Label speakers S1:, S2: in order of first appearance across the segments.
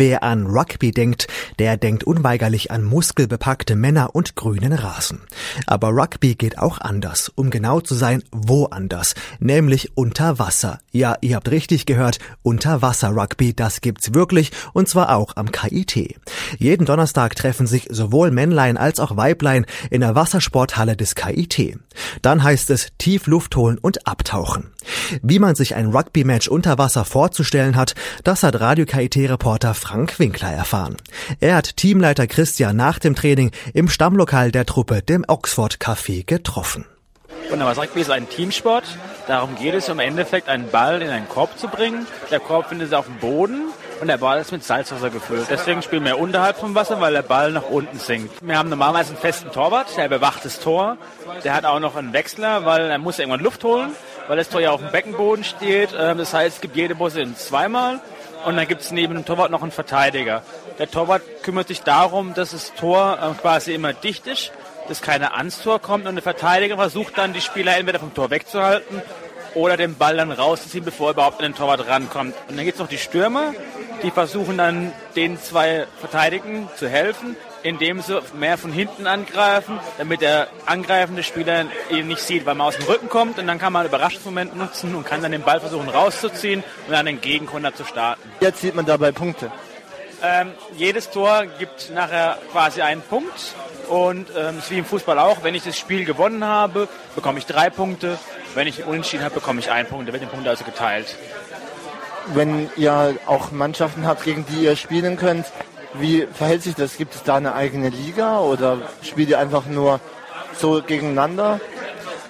S1: Wer an Rugby denkt, der denkt unweigerlich an muskelbepackte Männer und grünen Rasen. Aber Rugby geht auch anders, um genau zu sein, woanders, nämlich unter Wasser. Ja, ihr habt richtig gehört, Unterwasser-Rugby, das gibt's wirklich und zwar auch am KIT. Jeden Donnerstag treffen sich sowohl Männlein als auch Weiblein in der Wassersporthalle des KIT. Dann heißt es tief Luft holen und abtauchen. Wie man sich ein Rugby-Match unter Wasser vorzustellen hat, das hat Radio KIT-Reporter Frank Winkler erfahren. Er hat Teamleiter Christian nach dem Training im Stammlokal der Truppe, dem Oxford Café, getroffen.
S2: Und aber Rugby ist ein Teamsport. Darum geht es, um im Endeffekt einen Ball in einen Korb zu bringen. Der Korb findet sich auf dem Boden und der Ball ist mit Salzwasser gefüllt. Deswegen spielen wir unterhalb vom Wasser, weil der Ball nach unten sinkt. Wir haben normalerweise einen festen Torwart, der bewacht das Tor. Der hat auch noch einen Wechsler, weil er muss irgendwann Luft holen, weil das Tor ja auf dem Beckenboden steht. Ähm, das heißt, es gibt jede in zweimal. Und dann gibt es neben dem Torwart noch einen Verteidiger. Der Torwart kümmert sich darum, dass das Tor ähm, quasi immer dicht ist, dass keine ans Tor kommt und der Verteidiger versucht dann, die Spieler entweder vom Tor wegzuhalten oder den Ball dann rauszuziehen, bevor er überhaupt an den Torwart rankommt. Und dann gibt es noch die Stürmer, die versuchen dann den zwei Verteidigen zu helfen, indem sie mehr von hinten angreifen, damit der angreifende Spieler ihn nicht sieht, weil man aus dem Rücken kommt und dann kann man einen Überraschungsmoment nutzen und kann dann den Ball versuchen rauszuziehen und dann den Gegenkonter zu starten.
S3: Jetzt sieht man dabei Punkte.
S2: Ähm, jedes Tor gibt nachher quasi einen Punkt und ähm, ist wie im Fußball auch. Wenn ich das Spiel gewonnen habe, bekomme ich drei Punkte. Wenn ich unentschieden habe, bekomme ich einen Punkt. Da wird den Punkt also geteilt.
S3: Wenn ihr auch Mannschaften habt, gegen die ihr spielen könnt, wie verhält sich das? Gibt es da eine eigene Liga oder spielt ihr einfach nur so gegeneinander?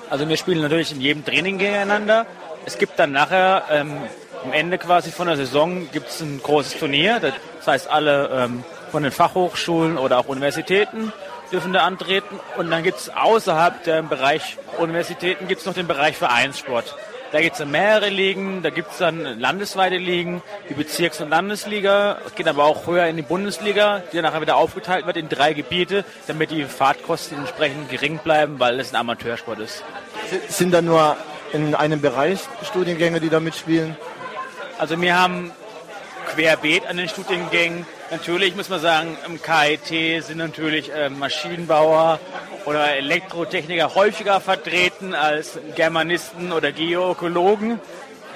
S2: Also wir spielen natürlich in jedem Training gegeneinander. Es gibt dann nachher ähm, am Ende quasi von der Saison gibt es ein großes Turnier. Das heißt, alle ähm, von den Fachhochschulen oder auch Universitäten dürfen da antreten. Und dann gibt es außerhalb der Bereich Universitäten gibt es noch den Bereich Vereinssport. Da gibt es dann mehrere Ligen, da gibt es dann landesweite Ligen, die Bezirks- und Landesliga. Es geht aber auch höher in die Bundesliga, die dann nachher wieder aufgeteilt wird in drei Gebiete, damit die Fahrtkosten entsprechend gering bleiben, weil es ein Amateursport ist.
S3: Sind da nur in einem Bereich Studiengänge, die da mitspielen?
S2: Also wir haben querbeet an den Studiengängen. Natürlich muss man sagen, im KIT sind natürlich äh, Maschinenbauer oder Elektrotechniker häufiger vertreten als Germanisten oder Geoökologen.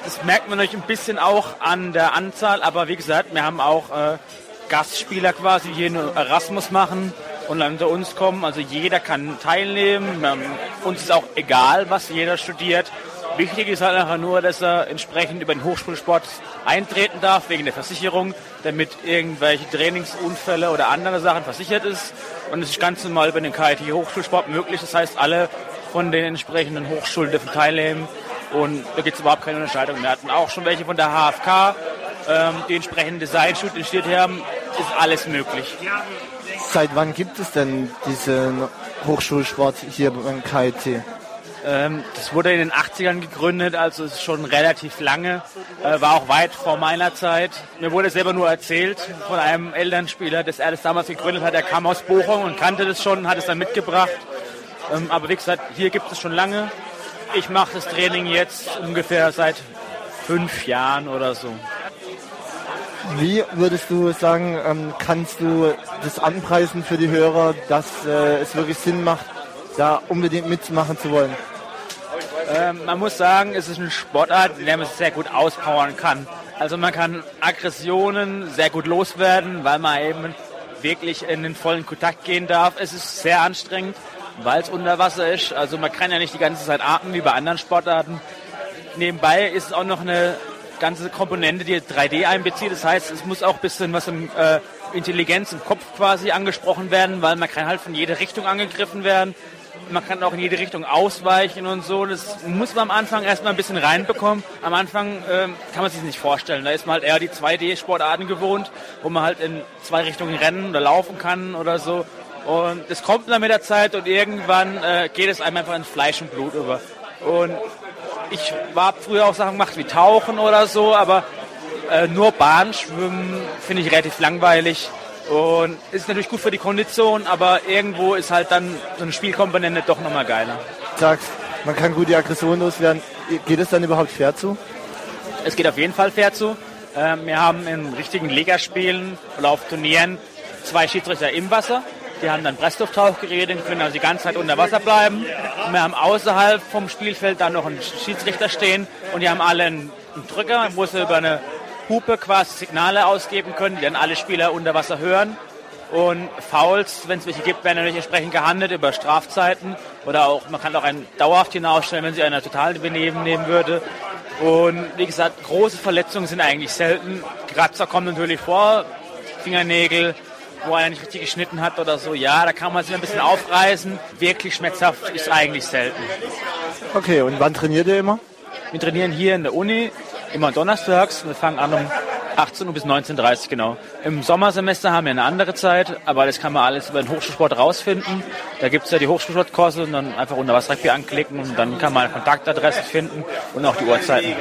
S2: Das merkt man natürlich ein bisschen auch an der Anzahl, aber wie gesagt, wir haben auch äh, Gastspieler quasi, die hier nur Erasmus machen und dann zu uns kommen. Also jeder kann teilnehmen. Ähm, uns ist auch egal, was jeder studiert. Wichtig ist halt einfach nur, dass er entsprechend über den Hochschulsport eintreten darf, wegen der Versicherung, damit irgendwelche Trainingsunfälle oder andere Sachen versichert ist. Und es ist ganz normal über den KIT Hochschulsport möglich. Das heißt, alle von den entsprechenden Hochschulen dürfen teilnehmen. Und da gibt es überhaupt keine Unterscheidung. Wir hatten auch schon welche von der HFK, ähm, die entsprechenden Design-Shoot haben. Ist alles möglich.
S3: Seit wann gibt es denn diesen Hochschulsport hier beim KIT?
S2: Ähm, das wurde in den 80ern gegründet, also ist schon relativ lange, äh, war auch weit vor meiner Zeit. Mir wurde selber nur erzählt von einem Elternspieler, dass er das damals gegründet hat. Er kam aus Bochum und kannte das schon, hat es dann mitgebracht. Ähm, aber wie gesagt, hier gibt es schon lange. Ich mache das Training jetzt ungefähr seit fünf Jahren oder so.
S3: Wie würdest du sagen, ähm, kannst du das anpreisen für die Hörer, dass äh, es wirklich Sinn macht, da unbedingt mitmachen zu wollen?
S2: Ähm, man muss sagen, es ist eine Sportart, in der man sich sehr gut auspowern kann. Also man kann Aggressionen sehr gut loswerden, weil man eben wirklich in den vollen Kontakt gehen darf. Es ist sehr anstrengend, weil es unter Wasser ist. Also man kann ja nicht die ganze Zeit atmen wie bei anderen Sportarten. Nebenbei ist es auch noch eine ganze Komponente, die 3D einbezieht. Das heißt, es muss auch ein bisschen was im äh, Intelligenz im Kopf quasi angesprochen werden, weil man kann halt von jeder Richtung angegriffen werden man kann auch in jede Richtung ausweichen und so. Das muss man am Anfang erstmal ein bisschen reinbekommen. Am Anfang ähm, kann man sich nicht vorstellen. Da ist man halt eher die 2D-Sportarten gewohnt, wo man halt in zwei Richtungen rennen oder laufen kann oder so. Und das kommt dann mit der Zeit und irgendwann äh, geht es einem einfach in Fleisch und Blut über. Und ich war früher auch Sachen gemacht wie Tauchen oder so, aber äh, nur Bahnschwimmen finde ich relativ langweilig. Und ist natürlich gut für die Kondition, aber irgendwo ist halt dann so eine Spielkomponente doch nochmal geiler.
S3: Sagst, man kann gut die Aggression loswerden. Geht es dann überhaupt fair zu?
S2: Es geht auf jeden Fall fair zu. Ähm, wir haben in richtigen Ligaspielen oder auf Turnieren zwei Schiedsrichter im Wasser. Die haben dann Presslufttauchgeräte, können also die ganze Zeit unter Wasser bleiben. Und wir haben außerhalb vom Spielfeld dann noch einen Schiedsrichter stehen und die haben alle einen Drücker, wo sie über eine Hupe quasi Signale ausgeben können, die dann alle Spieler unter Wasser hören. Und Fouls, wenn es welche gibt, werden natürlich entsprechend gehandelt über Strafzeiten oder auch, man kann auch einen dauerhaft hinausstellen, wenn sie einer total daneben nehmen würde. Und wie gesagt, große Verletzungen sind eigentlich selten. Kratzer kommen natürlich vor, Fingernägel, wo einer nicht richtig geschnitten hat oder so. Ja, da kann man sich ein bisschen aufreißen. Wirklich schmerzhaft ist eigentlich selten.
S3: Okay, und wann trainiert ihr immer?
S2: Wir trainieren hier in der Uni immer donnerstags. Wir fangen an um 18 Uhr bis 19.30 Uhr genau. Im Sommersemester haben wir eine andere Zeit, aber das kann man alles über den Hochschulsport rausfinden. Da gibt es ja die Hochschulsportkurse und dann einfach unter was Rugby anklicken und dann kann man Kontaktadressen finden und auch die Uhrzeiten.